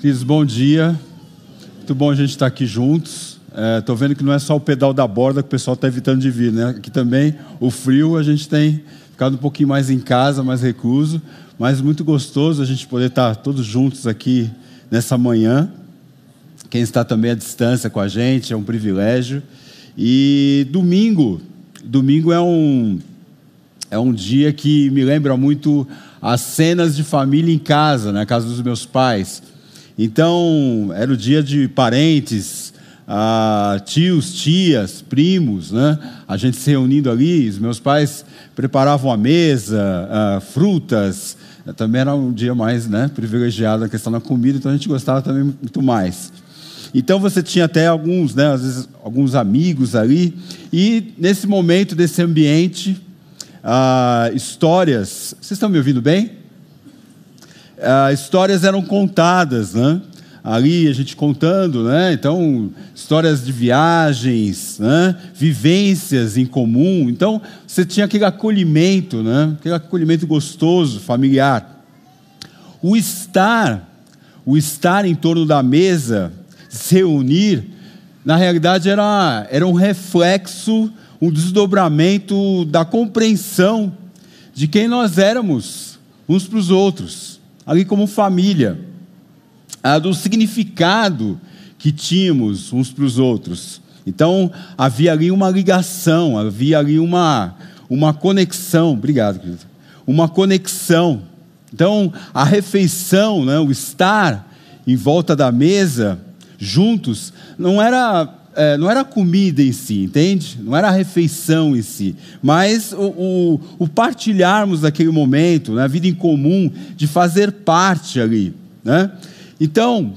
Queridos, bom dia. Muito bom a gente estar aqui juntos. Estou é, vendo que não é só o pedal da borda que o pessoal está evitando de vir, né? Aqui também o frio a gente tem ficado um pouquinho mais em casa, mais recluso, mas muito gostoso a gente poder estar todos juntos aqui nessa manhã. Quem está também à distância com a gente é um privilégio. E domingo, domingo é um é um dia que me lembra muito as cenas de família em casa, na casa dos meus pais. Então, era o dia de parentes, ah, tios, tias, primos, né? A gente se reunindo ali, os meus pais preparavam a mesa, ah, frutas. Também era um dia mais né, privilegiado na questão da comida, então a gente gostava também muito mais. Então você tinha até alguns, né, às vezes, alguns amigos ali, e nesse momento, desse ambiente, ah, histórias. Vocês estão me ouvindo bem? Ah, histórias eram contadas, né? Ali a gente contando, né? Então, histórias de viagens, né? vivências em comum. Então, você tinha aquele acolhimento, né? Aquele acolhimento gostoso, familiar. O estar, o estar em torno da mesa, se reunir, na realidade era, era um reflexo, um desdobramento da compreensão de quem nós éramos uns para os outros ali como família, do significado que tínhamos uns para os outros. Então, havia ali uma ligação, havia ali uma, uma conexão. Obrigado, querido. Uma conexão. Então, a refeição, né, o estar em volta da mesa, juntos, não era é, não era a comida em si, entende? Não era a refeição em si, mas o, o, o partilharmos daquele momento, né, a vida em comum, de fazer parte ali. Né? Então,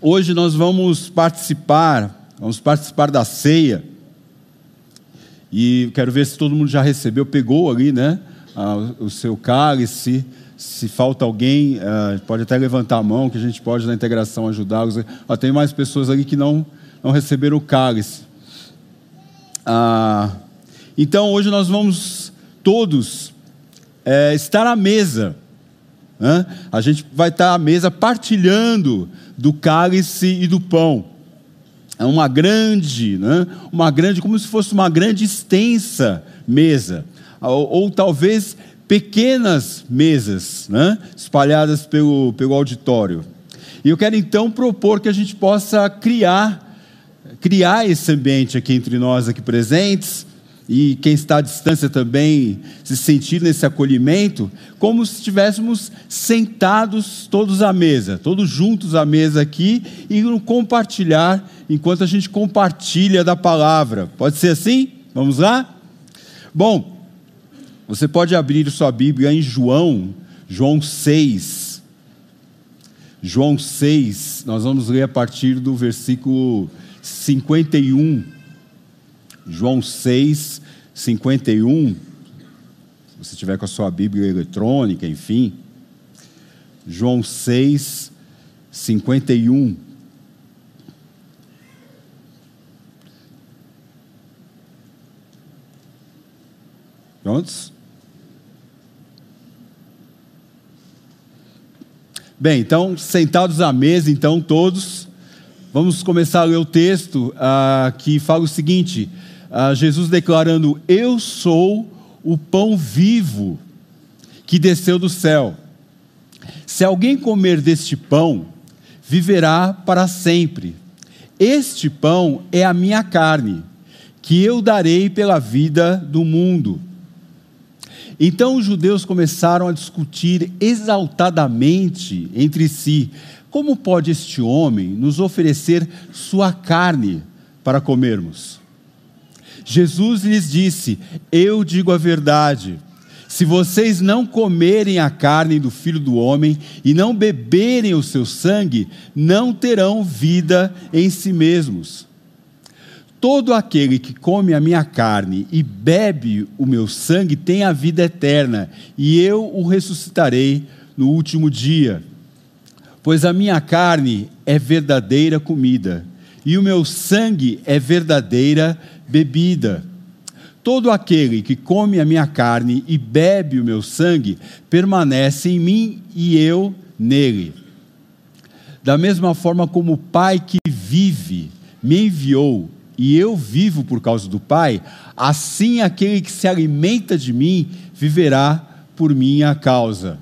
hoje nós vamos participar, vamos participar da ceia, e quero ver se todo mundo já recebeu, pegou ali, né, o seu cálice, se falta alguém, uh, pode até levantar a mão, que a gente pode na integração ajudá-los. tem mais pessoas ali que não não receberam o cálice. Ah, então hoje nós vamos todos é, estar à mesa. Né? A gente vai estar à mesa partilhando do cálice e do pão. É uma grande, né? uma grande, como se fosse uma grande extensa mesa. Ou, ou talvez pequenas mesas né? espalhadas pelo, pelo auditório. E eu quero então propor que a gente possa criar criar esse ambiente aqui entre nós aqui presentes e quem está à distância também se sentir nesse acolhimento, como se estivéssemos sentados todos à mesa, todos juntos à mesa aqui e compartilhar enquanto a gente compartilha da palavra. Pode ser assim? Vamos lá? Bom, você pode abrir sua Bíblia em João, João 6. João 6, nós vamos ler a partir do versículo 51, João 6, 51. Se você tiver com a sua Bíblia eletrônica, enfim. João 6, 51. Prontos? Bem, então, sentados à mesa, então, todos. Vamos começar a ler o texto ah, que fala o seguinte: ah, Jesus declarando: Eu sou o pão vivo que desceu do céu. Se alguém comer deste pão, viverá para sempre. Este pão é a minha carne, que eu darei pela vida do mundo. Então os judeus começaram a discutir exaltadamente entre si como pode este homem nos oferecer sua carne para comermos? Jesus lhes disse: Eu digo a verdade. Se vocês não comerem a carne do filho do homem e não beberem o seu sangue, não terão vida em si mesmos. Todo aquele que come a minha carne e bebe o meu sangue tem a vida eterna, e eu o ressuscitarei no último dia pois a minha carne é verdadeira comida, e o meu sangue é verdadeira bebida. Todo aquele que come a minha carne e bebe o meu sangue permanece em mim e eu nele. Da mesma forma como o Pai que vive me enviou e eu vivo por causa do Pai, assim aquele que se alimenta de mim viverá por minha causa.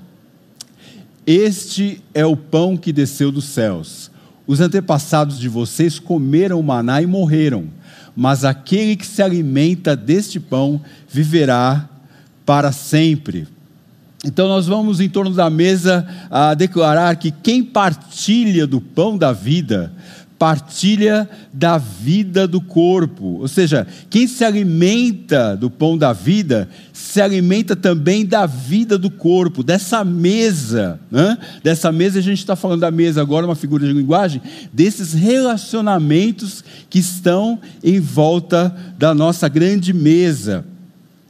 Este é o pão que desceu dos céus. Os antepassados de vocês comeram maná e morreram, mas aquele que se alimenta deste pão viverá para sempre. Então, nós vamos em torno da mesa a declarar que quem partilha do pão da vida partilha da vida do corpo. Ou seja, quem se alimenta do pão da vida, se alimenta também da vida do corpo, dessa mesa. Né? Dessa mesa, a gente está falando da mesa agora, uma figura de linguagem, desses relacionamentos que estão em volta da nossa grande mesa.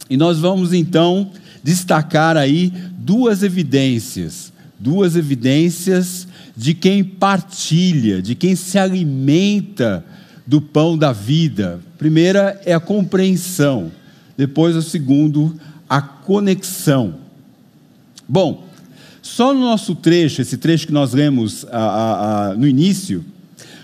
E nós vamos então destacar aí duas evidências. Duas evidências de quem partilha, de quem se alimenta do pão da vida. Primeira é a compreensão, depois o segundo, a conexão. Bom, só no nosso trecho, esse trecho que nós lemos a, a, a, no início,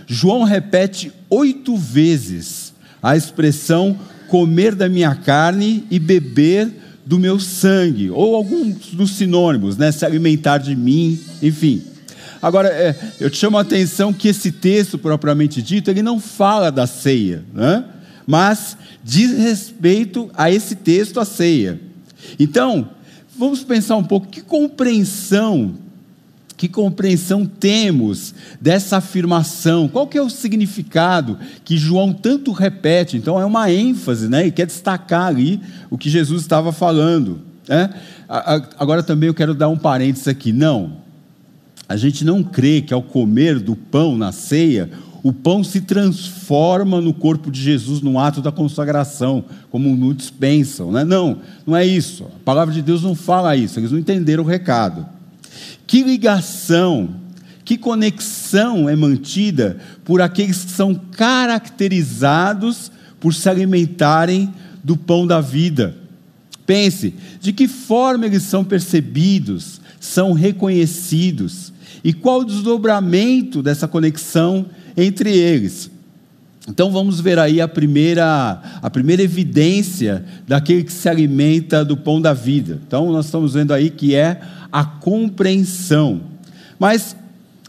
João repete oito vezes a expressão comer da minha carne e beber do meu sangue, ou alguns dos sinônimos, né? se alimentar de mim, enfim. Agora, é, eu te chamo a atenção que esse texto, propriamente dito, ele não fala da ceia, né? mas diz respeito a esse texto, a ceia. Então, vamos pensar um pouco, que compreensão, que compreensão temos dessa afirmação? Qual que é o significado que João tanto repete? Então, é uma ênfase, né? E quer destacar ali o que Jesus estava falando. Né? Agora também eu quero dar um parênteses aqui. Não, a gente não crê que ao comer do pão na ceia, o pão se transforma no corpo de Jesus no ato da consagração, como muitos pensam. Né? Não, não é isso. A palavra de Deus não fala isso, eles não entenderam o recado. Que ligação, que conexão é mantida por aqueles que são caracterizados por se alimentarem do pão da vida? Pense, de que forma eles são percebidos, são reconhecidos e qual o desdobramento dessa conexão entre eles. Então vamos ver aí a primeira, a primeira evidência daquele que se alimenta do pão da vida. Então nós estamos vendo aí que é a compreensão. Mas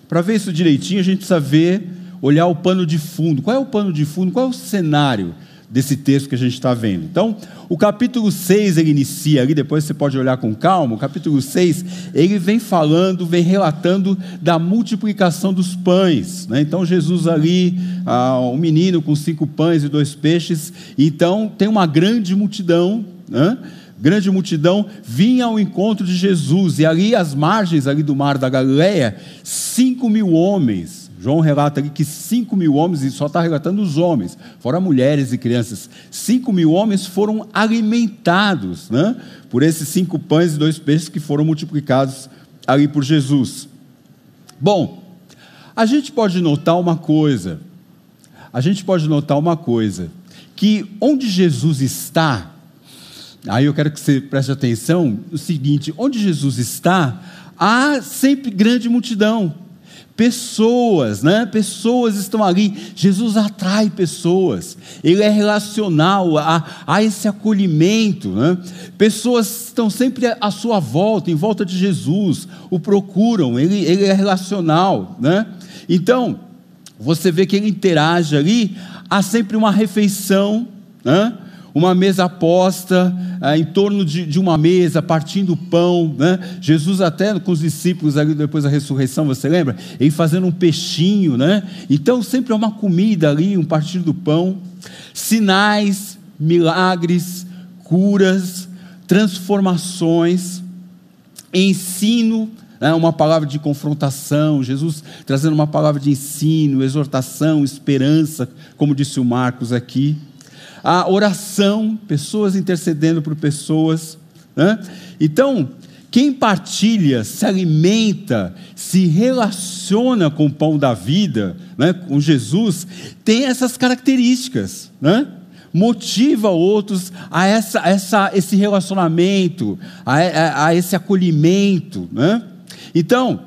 para ver isso direitinho, a gente precisa ver, olhar o pano de fundo. Qual é o pano de fundo? Qual é o cenário desse texto que a gente está vendo. Então, o capítulo 6 ele inicia ali, depois você pode olhar com calma. O capítulo 6 ele vem falando, vem relatando da multiplicação dos pães. Né? Então, Jesus ali, ah, um menino com cinco pães e dois peixes. Então, tem uma grande multidão. Né? Grande multidão vinha ao encontro de Jesus, e ali às margens ali do mar da Galileia, cinco mil homens, João relata aqui que 5 mil homens, e só está relatando os homens, fora mulheres e crianças, 5 mil homens foram alimentados né, por esses cinco pães e dois peixes que foram multiplicados ali por Jesus. Bom, a gente pode notar uma coisa, a gente pode notar uma coisa, que onde Jesus está, aí eu quero que você preste atenção, o seguinte, onde Jesus está, há sempre grande multidão, pessoas, né? Pessoas estão ali. Jesus atrai pessoas. Ele é relacional, há, há esse acolhimento, né? Pessoas estão sempre à sua volta, em volta de Jesus, o procuram. Ele, ele é relacional, né? Então, você vê que ele interage ali. Há sempre uma refeição, né? Uma mesa posta, ah, em torno de, de, uma mesa, partindo o pão. Né? Jesus, até com os discípulos, ali depois da ressurreição, você lembra? Ele fazendo um peixinho. Né? Então, sempre é uma comida ali, um partido do pão. Sinais, milagres, curas, transformações, ensino. Né? Uma palavra de confrontação, Jesus trazendo uma palavra de ensino, exortação, esperança, como disse o Marcos aqui a oração, pessoas intercedendo por pessoas. Né? Então, quem partilha, se alimenta, se relaciona com o pão da vida, né, com Jesus, tem essas características, né? motiva outros a essa, essa, esse relacionamento, a, a, a esse acolhimento. Né? Então,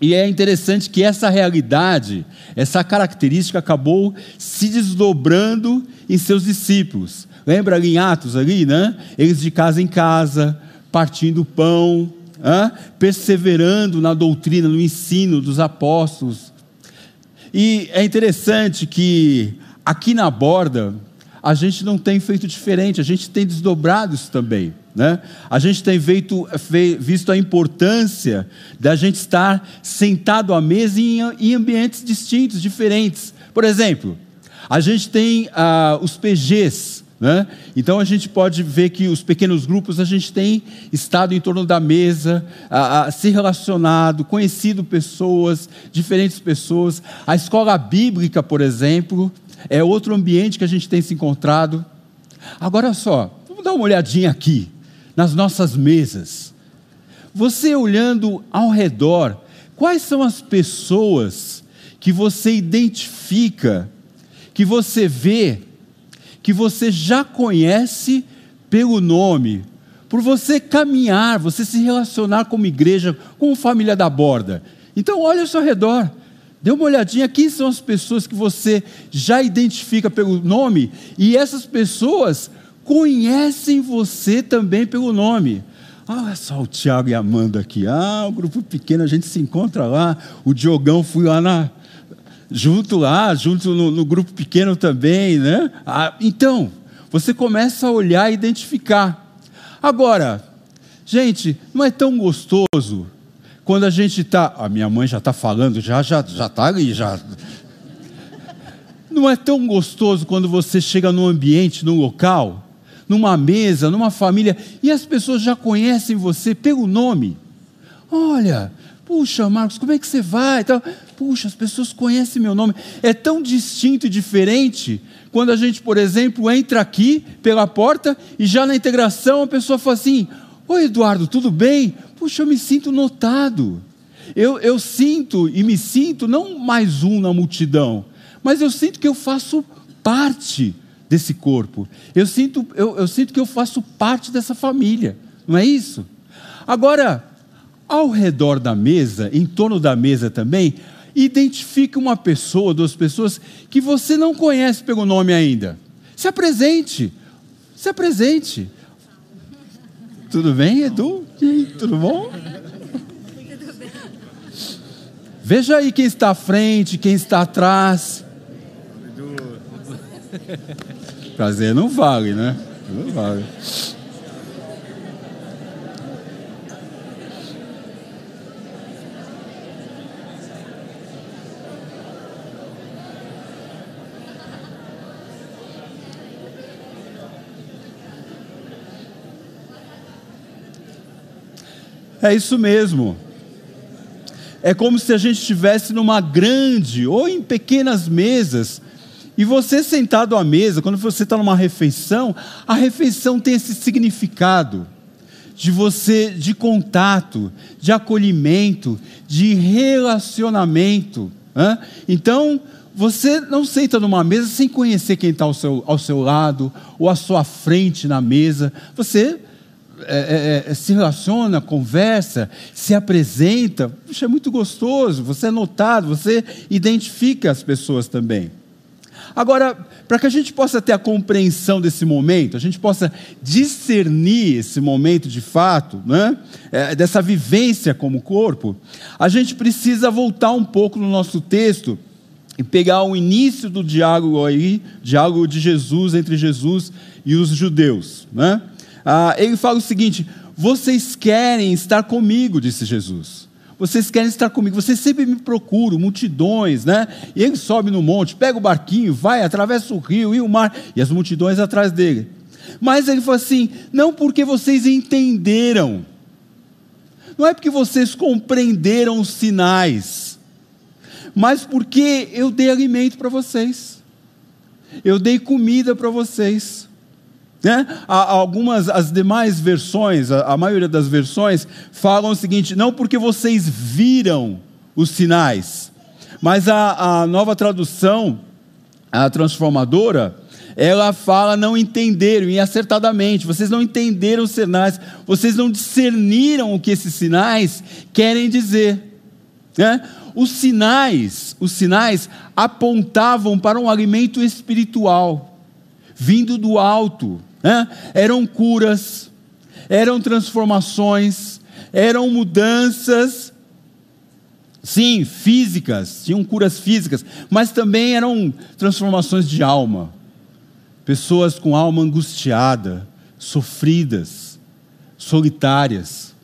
E é interessante que essa realidade, essa característica acabou se desdobrando em seus discípulos. Lembra ali em Atos ali, né? Eles de casa em casa, partindo o pão, hein? perseverando na doutrina, no ensino dos apóstolos. E é interessante que aqui na borda a gente não tem feito diferente, a gente tem desdobrado isso também. Né? A gente tem feito, visto a importância da gente estar sentado à mesa em, em ambientes distintos, diferentes. Por exemplo, a gente tem ah, os PGs, né? Então a gente pode ver que os pequenos grupos a gente tem estado em torno da mesa, a, a, se relacionado, conhecido pessoas, diferentes pessoas. A escola bíblica, por exemplo, é outro ambiente que a gente tem se encontrado. Agora só, vamos dar uma olhadinha aqui nas nossas mesas. Você olhando ao redor, quais são as pessoas que você identifica, que você vê, que você já conhece pelo nome, por você caminhar, você se relacionar como igreja, como família da borda. Então, olha ao seu redor. Dê uma olhadinha, quem são as pessoas que você já identifica pelo nome, e essas pessoas conhecem você também pelo nome. Olha só o Tiago e a Amanda aqui. Ah, o grupo pequeno, a gente se encontra lá. O Diogão fui lá na, junto lá, junto no, no grupo pequeno também, né? Ah, então, você começa a olhar e identificar. Agora, gente, não é tão gostoso quando a gente está. A minha mãe já está falando, já já já está ali, já. Não é tão gostoso quando você chega num ambiente, num local, numa mesa, numa família, e as pessoas já conhecem você pelo nome. Olha, puxa, Marcos, como é que você vai? Então, puxa, as pessoas conhecem meu nome. É tão distinto e diferente quando a gente, por exemplo, entra aqui pela porta e já na integração a pessoa fala assim: Oi, Eduardo, tudo bem? Puxa, eu me sinto notado. Eu, eu sinto e me sinto não mais um na multidão, mas eu sinto que eu faço parte desse corpo. Eu sinto, eu, eu sinto que eu faço parte dessa família, não é isso? Agora, ao redor da mesa, em torno da mesa também, identifique uma pessoa, duas pessoas que você não conhece pelo nome ainda. Se apresente. Se apresente. Tudo bem, Edu? Tudo bom? Veja aí quem está à frente, quem está atrás. Prazer não vale, né? Não vale. É isso mesmo. É como se a gente estivesse numa grande ou em pequenas mesas e você sentado à mesa, quando você está numa refeição, a refeição tem esse significado de você, de contato, de acolhimento, de relacionamento. Então, você não senta numa mesa sem conhecer quem está ao seu, ao seu lado ou à sua frente na mesa. Você é, é, é se relaciona, conversa, se apresenta. Puxa, é muito gostoso. Você é notado, você identifica as pessoas também. Agora, para que a gente possa ter a compreensão desse momento, a gente possa discernir esse momento de fato, né? É, dessa vivência como corpo, a gente precisa voltar um pouco no nosso texto e pegar o início do diálogo aí, diálogo de Jesus entre Jesus e os judeus. Né? Ah, ele fala o seguinte: vocês querem estar comigo, disse Jesus. Vocês querem estar comigo, vocês sempre me procuram, multidões, né? E ele sobe no monte, pega o barquinho, vai, atravessa o rio e o mar, e as multidões atrás dele. Mas ele falou assim: não porque vocês entenderam, não é porque vocês compreenderam os sinais, mas porque eu dei alimento para vocês, eu dei comida para vocês. Né? Algumas, as demais versões, a, maioria das versões, falam o seguinte: não porque vocês viram os sinais, mas a, a nova tradução, a transformadora, ela fala não entenderam, e acertadamente, vocês não entenderam os sinais, vocês não discerniram o que esses sinais querem dizer. Né? Os sinais, os sinais apontavam para um alimento espiritual, vindo do alto. Né? Eram curas, eram transformações, eram mudanças, sim, físicas, tinham curas físicas, mas também eram transformações de alma. Pessoas com alma angustiada, sofridas, solitárias.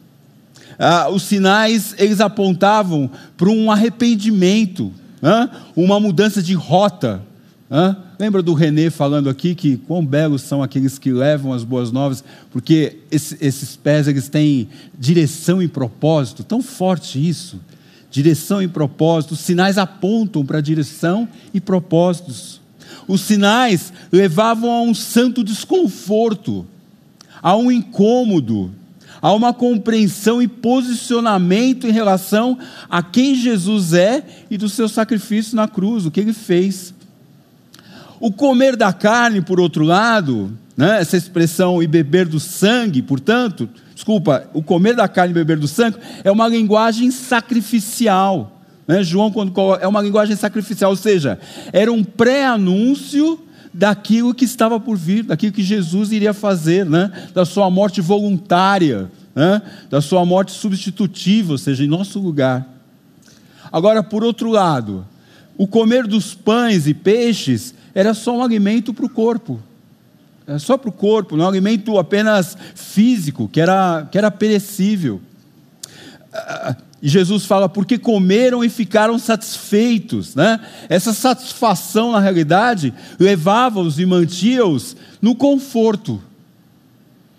Ah, os sinais eles apontavam para um arrependimento, ah, uma mudança de rota. Ah, lembra do René falando aqui que quão belos são aqueles que levam as boas novas, porque esse, esses pés eles têm direção e propósito, tão forte isso. Direção e propósito, os sinais apontam para direção e propósitos. Os sinais levavam a um santo desconforto, a um incômodo, a uma compreensão e posicionamento em relação a quem Jesus é e do seu sacrifício na cruz, o que ele fez. O comer da carne, por outro lado, né, essa expressão e beber do sangue, portanto, desculpa, o comer da carne e beber do sangue é uma linguagem sacrificial. Né? João, quando é uma linguagem sacrificial, ou seja, era um pré-anúncio daquilo que estava por vir, daquilo que Jesus iria fazer, né? da sua morte voluntária, né? da sua morte substitutiva, ou seja, em nosso lugar. Agora, por outro lado, o comer dos pães e peixes era só um alimento para o corpo. Era só para o corpo, não é um alimento apenas físico, que era, que era perecível. E Jesus fala, porque comeram e ficaram satisfeitos. Né? Essa satisfação, na realidade, levava-os e mantinha-os no conforto,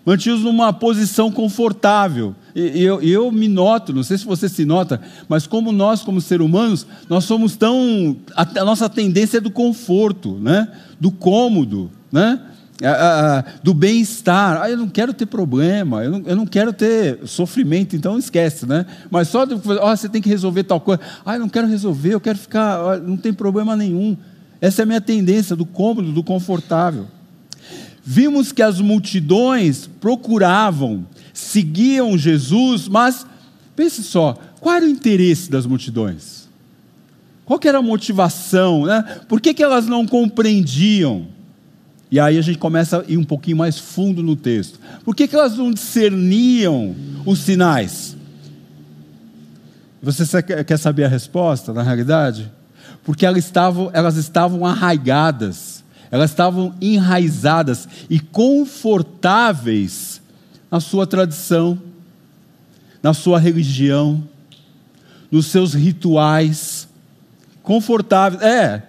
mantinha-os numa posição confortável. E eu, eu me noto, não sei se você se nota, mas como nós, como seres humanos, nós somos tão. A, nossa tendência é do conforto, né? do cômodo. Né? do bem-estar. Ah, eu não quero ter problema, eu não, eu não, quero ter sofrimento, então esquece, né? Mas só oh, você tem que resolver tal coisa. Ah, eu não quero resolver, eu quero ficar, não tem problema nenhum. Essa é a minha tendência do cômodo, do confortável. Vimos que as multidões procuravam, seguiam Jesus, mas pense só, qual era o interesse das multidões? Qual era a motivação? Né? Por que, que elas não compreendiam? E aí a gente começa a ir um pouquinho mais fundo no texto. Por que, que elas não discerniam os sinais? Você quer saber a resposta, na realidade? Porque elas estavam, elas estavam arraigadas, elas estavam enraizadas e confortáveis na sua tradição, na sua religião, nos seus rituais. Confortáveis. É,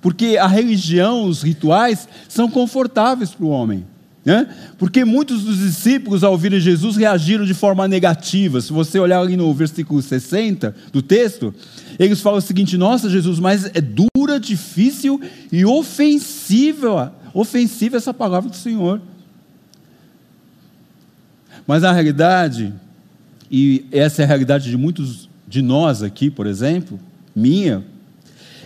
porque a religião, os rituais, são confortáveis para o homem. Né? Porque muitos dos discípulos, ao ouvirem Jesus, reagiram de forma negativa. Se você olhar ali no versículo 60 do texto, eles falam o seguinte: Nossa, Jesus, mas é dura, difícil e ofensiva, ofensiva essa palavra do Senhor. Mas a realidade, e essa é a realidade de muitos de nós aqui, por exemplo, minha,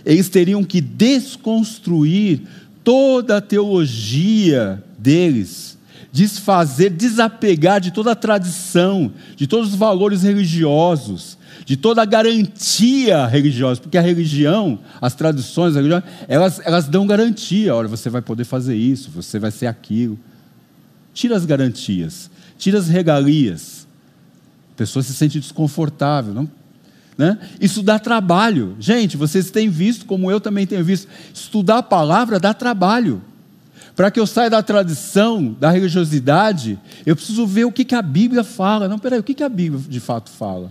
eles teriam que desconstruir toda a teologia deles, desfazer, desapegar de toda a tradição, de todos os valores religiosos, de toda a garantia religiosa, porque a religião, as tradições, a religião, elas, elas dão garantia, olha, você vai poder fazer isso, você vai ser aquilo. Tira as garantias, tira as regalias. A pessoa se sente desconfortável, não né? Isso dá trabalho. Gente, vocês têm visto, como eu também tenho visto, estudar a palavra dá trabalho. Para que eu saia da tradição, da religiosidade, eu preciso ver o que, que a Bíblia fala. Não, peraí, o que, que a Bíblia de fato fala?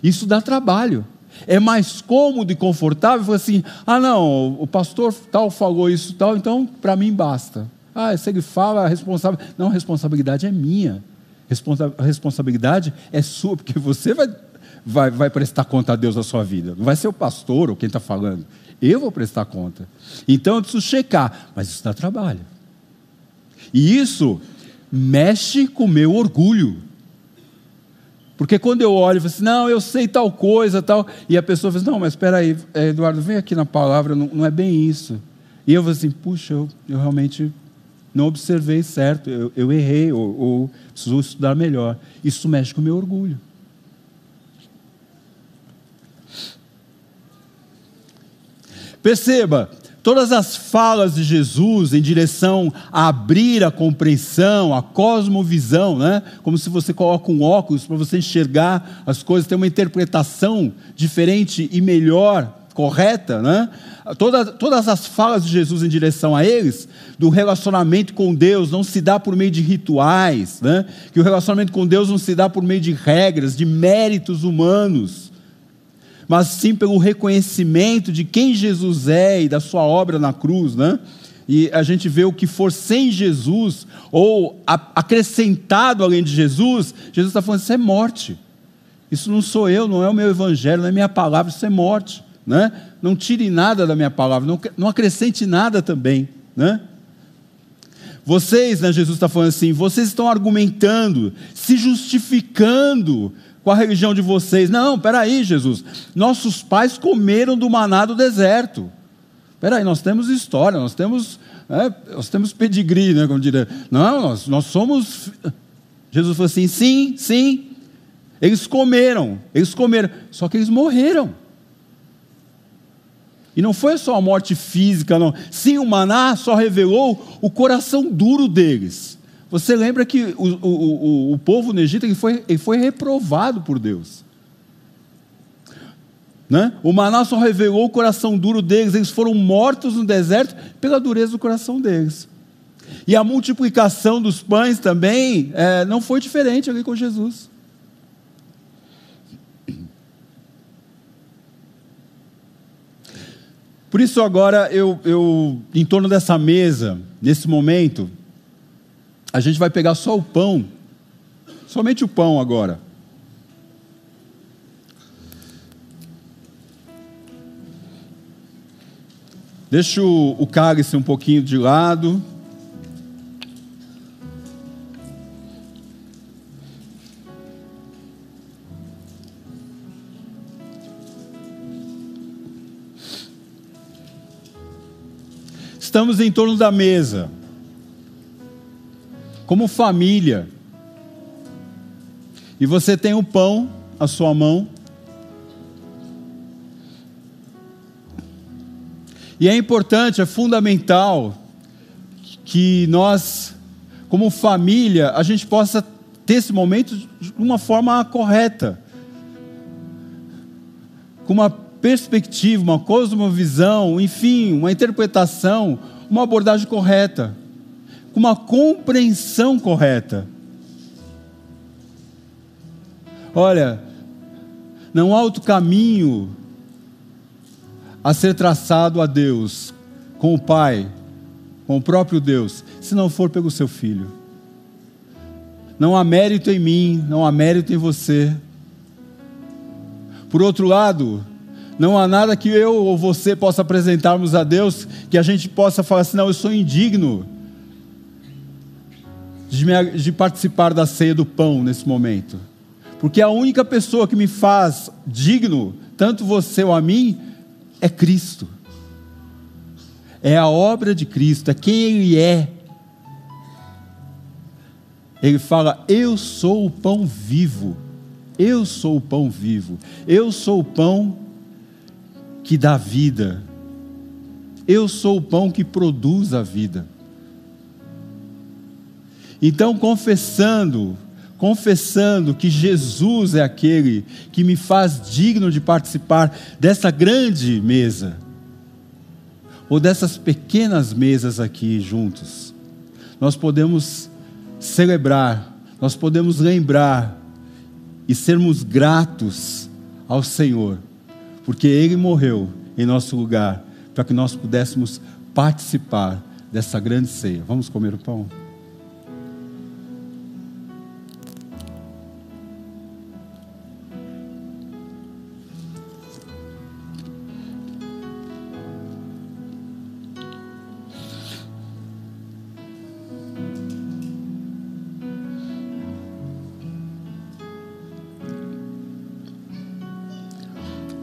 Isso dá trabalho. É mais cômodo e confortável falar assim: ah, não, o pastor tal falou isso tal, então para mim basta. Ah, se ele fala, a responsável. Não, a responsabilidade é minha. A responsabilidade é sua, porque você vai vai, vai prestar conta a Deus da sua vida. Não vai ser o pastor ou quem está falando. Eu vou prestar conta. Então eu preciso checar. Mas isso dá trabalho. E isso mexe com o meu orgulho. Porque quando eu olho e falo assim, não, eu sei tal coisa, tal, e a pessoa fala assim, não, mas espera aí, eh, Eduardo, vem aqui na palavra, não, não é bem isso. E eu falo assim, puxa, eu, eu realmente não observei certo, eu, eu errei, ou, ou preciso estudar melhor. Isso mexe com o meu orgulho. Perceba, todas as falas de Jesus em direção a abrir a compreensão, a cosmovisão, né? como se você coloca um óculos para você enxergar as coisas, ter uma interpretação diferente e melhor, correta, né? Toda, todas as falas de Jesus em direção a eles, do relacionamento com Deus, não se dá por meio de rituais, né? que o relacionamento com Deus não se dá por meio de regras, de méritos humanos mas sim pelo reconhecimento de quem Jesus é e da sua obra na cruz, né? E a gente vê o que for sem Jesus, ou acrescentado além de Jesus, Jesus está falando: isso é morte. Isso não sou eu, não é o meu evangelho, não é minha palavra, isso é morte. Né? Não tire nada da minha palavra, não, não acrescente nada também. Né? Vocês, né, Jesus está falando assim, vocês estão argumentando, se justificando com a religião de vocês. Não, peraí, Jesus. Nossos pais comeram do maná do deserto. Peraí, nós temos história, nós temos, é, nós temos pedigree, né, como diria. Não, nós, nós somos. Jesus falou assim: sim, sim. Eles comeram, eles comeram, só que eles morreram. E não foi só a morte física, não. Sim, o maná só revelou o coração duro deles. Você lembra que o, o, o, o povo no Egito ele foi, ele foi reprovado por Deus. Né? O maná só revelou o coração duro deles, eles foram mortos no deserto pela dureza do coração deles. E a multiplicação dos pães também é, não foi diferente ali com Jesus. Por isso, agora, eu, eu, em torno dessa mesa, nesse momento, a gente vai pegar só o pão, somente o pão agora. Deixa o, o cálice um pouquinho de lado. Estamos em torno da mesa como família. E você tem o pão à sua mão. E é importante, é fundamental que nós, como família, a gente possa ter esse momento de uma forma correta, com uma perspectiva, uma cosmovisão, enfim, uma interpretação, uma abordagem correta com uma compreensão correta. Olha, não há outro caminho a ser traçado a Deus, com o Pai, com o próprio Deus, se não for pelo seu Filho. Não há mérito em mim, não há mérito em você. Por outro lado, não há nada que eu ou você possa apresentarmos a Deus que a gente possa falar assim: não, eu sou indigno de, me, de participar da ceia do pão nesse momento. Porque a única pessoa que me faz digno, tanto você ou a mim, é Cristo. É a obra de Cristo, é quem Ele é. Ele fala: Eu sou o pão vivo. Eu sou o pão vivo. Eu sou o pão que dá vida. Eu sou o pão que produz a vida. Então, confessando, confessando que Jesus é aquele que me faz digno de participar dessa grande mesa, ou dessas pequenas mesas aqui juntos, nós podemos celebrar, nós podemos lembrar e sermos gratos ao Senhor, porque Ele morreu em nosso lugar, para que nós pudéssemos participar dessa grande ceia. Vamos comer o pão?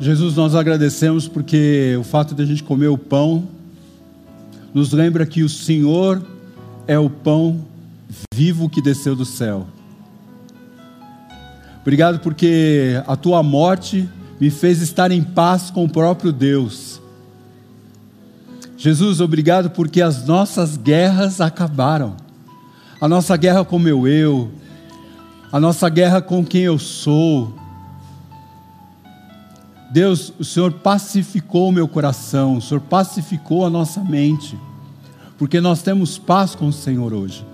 Jesus, nós agradecemos porque o fato de a gente comer o pão nos lembra que o Senhor é o pão vivo que desceu do céu. Obrigado porque a tua morte me fez estar em paz com o próprio Deus. Jesus, obrigado porque as nossas guerras acabaram. A nossa guerra com meu eu, a nossa guerra com quem eu sou. Deus, o Senhor pacificou o meu coração, o Senhor pacificou a nossa mente, porque nós temos paz com o Senhor hoje.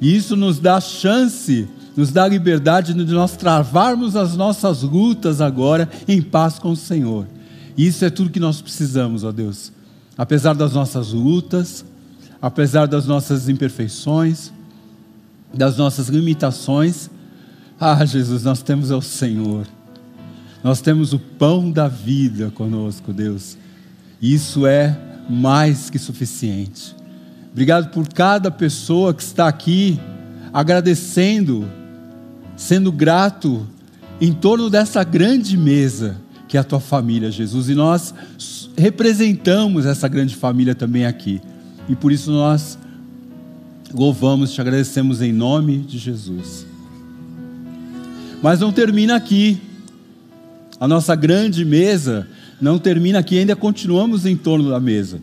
E isso nos dá chance, nos dá liberdade de nós travarmos as nossas lutas agora em paz com o Senhor. E isso é tudo que nós precisamos, ó Deus. Apesar das nossas lutas, apesar das nossas imperfeições, das nossas limitações, ah, Jesus, nós temos o Senhor. Nós temos o pão da vida conosco, Deus. Isso é mais que suficiente. Obrigado por cada pessoa que está aqui agradecendo, sendo grato em torno dessa grande mesa que é a tua família, Jesus. E nós representamos essa grande família também aqui. E por isso nós louvamos, te agradecemos em nome de Jesus. Mas não termina aqui. A nossa grande mesa não termina aqui, ainda continuamos em torno da mesa.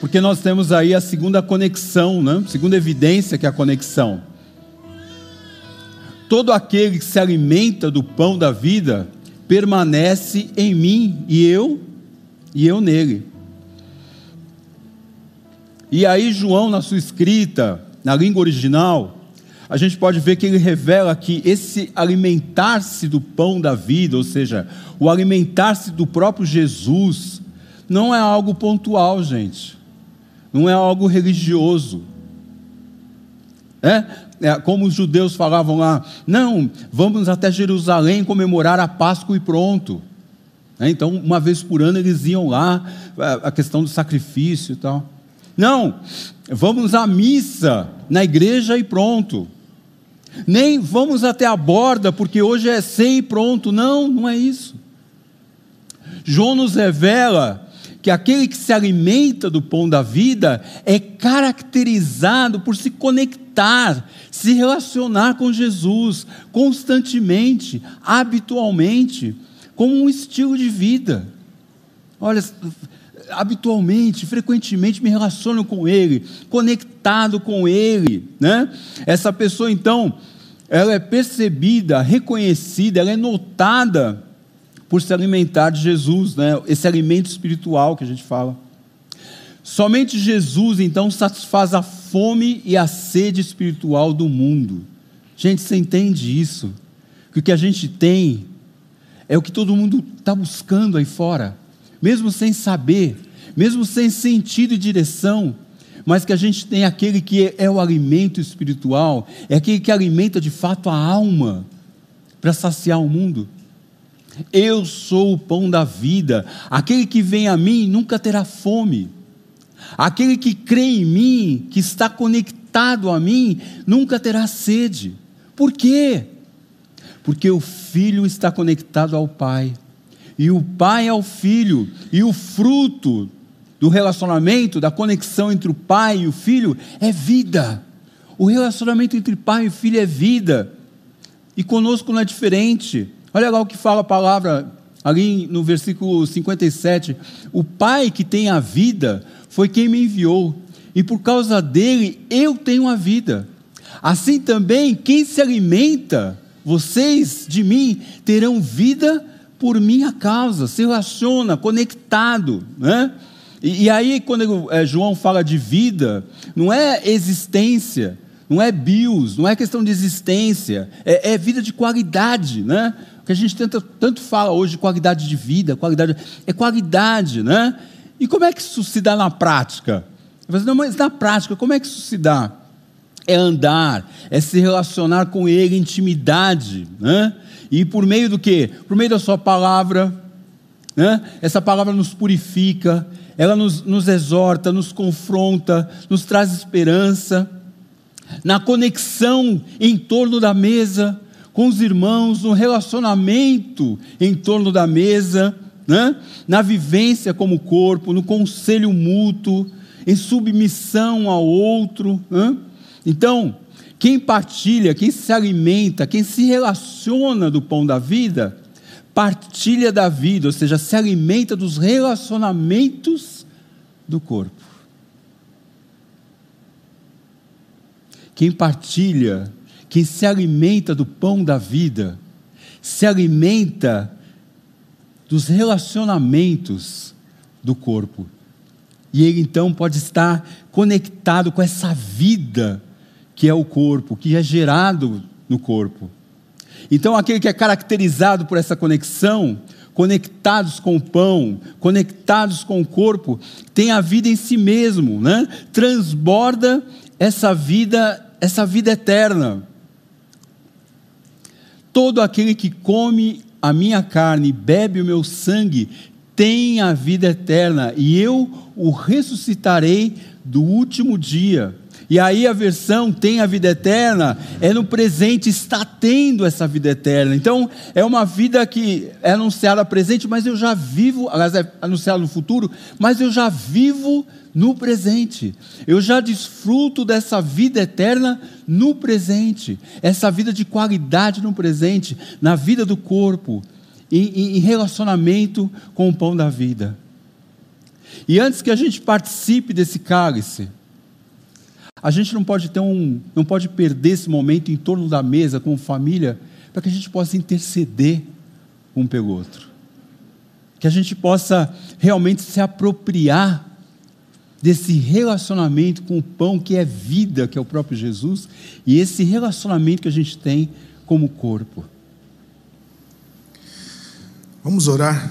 Porque nós temos aí a segunda conexão, né? segunda evidência que é a conexão. Todo aquele que se alimenta do pão da vida permanece em mim e eu e eu nele. E aí João na sua escrita, na língua original, a gente pode ver que ele revela que esse alimentar-se do pão da vida, ou seja, o alimentar-se do próprio Jesus, não é algo pontual, gente não é algo religioso. É? é? como os judeus falavam lá, não, vamos até Jerusalém comemorar a Páscoa e pronto. É, então, uma vez por ano eles iam lá, é, a questão do sacrifício e tal. Não, vamos à missa na igreja e pronto. Nem vamos até a borda, porque hoje é sem e pronto. Não, não é isso. João nos revela que aquele que se alimenta do pão da vida é caracterizado por se conectar, se relacionar com Jesus constantemente, habitualmente, como um estilo de vida. Olha, habitualmente, frequentemente me relaciono com Ele, conectado com Ele, né? Essa pessoa então, ela é percebida, reconhecida, ela é notada por se alimentar de Jesus, né? esse alimento espiritual que a gente fala. Somente Jesus, então, satisfaz a fome e a sede espiritual do mundo. Gente, você entende isso? Que o que a gente tem é o que todo mundo está buscando aí fora, mesmo sem saber, mesmo sem sentido e direção, mas que a gente tem aquele que é o alimento espiritual, é aquele que alimenta de fato a alma para saciar o mundo. Eu sou o pão da vida. Aquele que vem a mim nunca terá fome. Aquele que crê em mim, que está conectado a mim, nunca terá sede. Por quê? Porque o filho está conectado ao pai, e o pai ao filho, e o fruto do relacionamento, da conexão entre o pai e o filho é vida. O relacionamento entre pai e filho é vida. E conosco não é diferente. Olha lá o que fala a palavra ali no versículo 57. O Pai que tem a vida foi quem me enviou, e por causa dele eu tenho a vida. Assim também, quem se alimenta, vocês de mim, terão vida por minha causa, se relaciona, conectado, né? E, e aí, quando é, João fala de vida, não é existência, não é bios, não é questão de existência, é, é vida de qualidade, né? O que a gente tenta, tanto fala hoje de qualidade de vida, qualidade, é qualidade, né? E como é que isso se dá na prática? Mas, não, mas na prática, como é que isso se dá? É andar, é se relacionar com Ele, intimidade, né? E por meio do quê? Por meio da Sua palavra, né? Essa palavra nos purifica, ela nos, nos exorta, nos confronta, nos traz esperança. Na conexão em torno da mesa, com os irmãos, no relacionamento em torno da mesa, né? na vivência como corpo, no conselho mútuo, em submissão ao outro. Né? Então, Quem partilha, quem se alimenta, quem se relaciona do pão da vida, partilha da vida, ou seja, se alimenta dos relacionamentos do corpo. Quem partilha, quem se alimenta do pão da vida, se alimenta dos relacionamentos do corpo. E ele então pode estar conectado com essa vida que é o corpo, que é gerado no corpo. Então, aquele que é caracterizado por essa conexão, conectados com o pão, conectados com o corpo, tem a vida em si mesmo, né? transborda essa vida, essa vida eterna. Todo aquele que come a minha carne e bebe o meu sangue tem a vida eterna, e eu o ressuscitarei do último dia. E aí a versão tem a vida eterna, é no presente, está tendo essa vida eterna. Então, é uma vida que é anunciada presente, mas eu já vivo, aliás, é anunciada no futuro, mas eu já vivo no presente. Eu já desfruto dessa vida eterna no presente. Essa vida de qualidade no presente, na vida do corpo, em, em relacionamento com o pão da vida. E antes que a gente participe desse cálice, a gente não pode ter um, não pode perder esse momento em torno da mesa com família, para que a gente possa interceder um pelo outro. Que a gente possa realmente se apropriar desse relacionamento com o pão que é vida, que é o próprio Jesus, e esse relacionamento que a gente tem como corpo. Vamos orar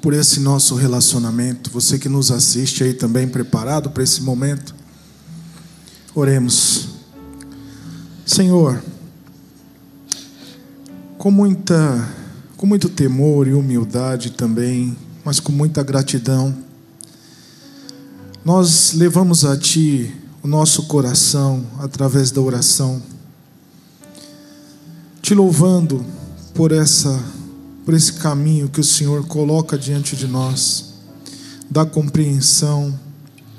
por esse nosso relacionamento. Você que nos assiste aí também preparado para esse momento. Oremos. Senhor, com muita com muito temor e humildade também, mas com muita gratidão, nós levamos a ti o nosso coração através da oração, te louvando por essa por esse caminho que o Senhor coloca diante de nós, da compreensão,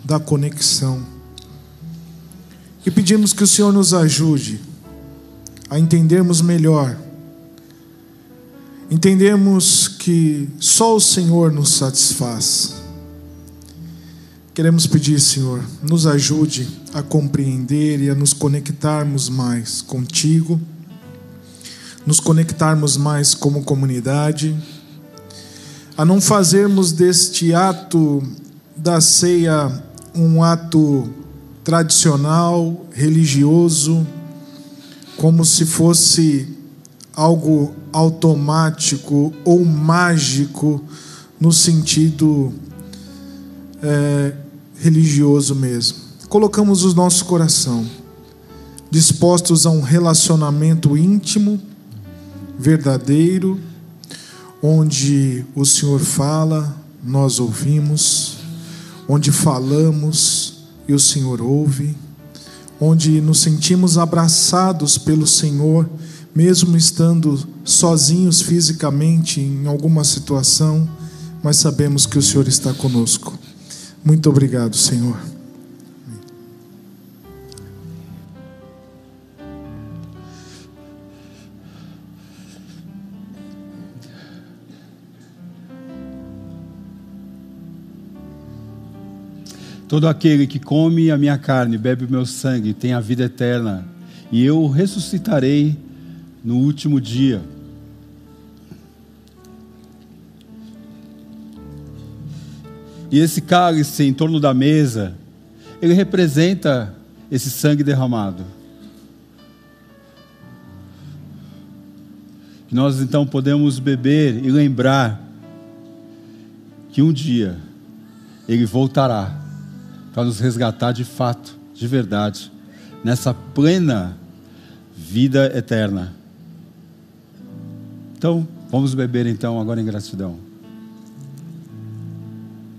da conexão. E pedimos que o Senhor nos ajude a entendermos melhor, entendemos que só o Senhor nos satisfaz. Queremos pedir, Senhor, nos ajude a compreender e a nos conectarmos mais contigo nos conectarmos mais como comunidade, a não fazermos deste ato da ceia um ato tradicional, religioso, como se fosse algo automático ou mágico no sentido é, religioso mesmo. Colocamos o nosso coração dispostos a um relacionamento íntimo verdadeiro, onde o Senhor fala, nós ouvimos, onde falamos e o Senhor ouve, onde nos sentimos abraçados pelo Senhor, mesmo estando sozinhos fisicamente em alguma situação, mas sabemos que o Senhor está conosco. Muito obrigado, Senhor. Todo aquele que come a minha carne, bebe o meu sangue, tem a vida eterna, e eu ressuscitarei no último dia. E esse cálice em torno da mesa, ele representa esse sangue derramado. Nós então podemos beber e lembrar que um dia ele voltará para nos resgatar de fato, de verdade, nessa plena vida eterna. Então, vamos beber então agora em gratidão.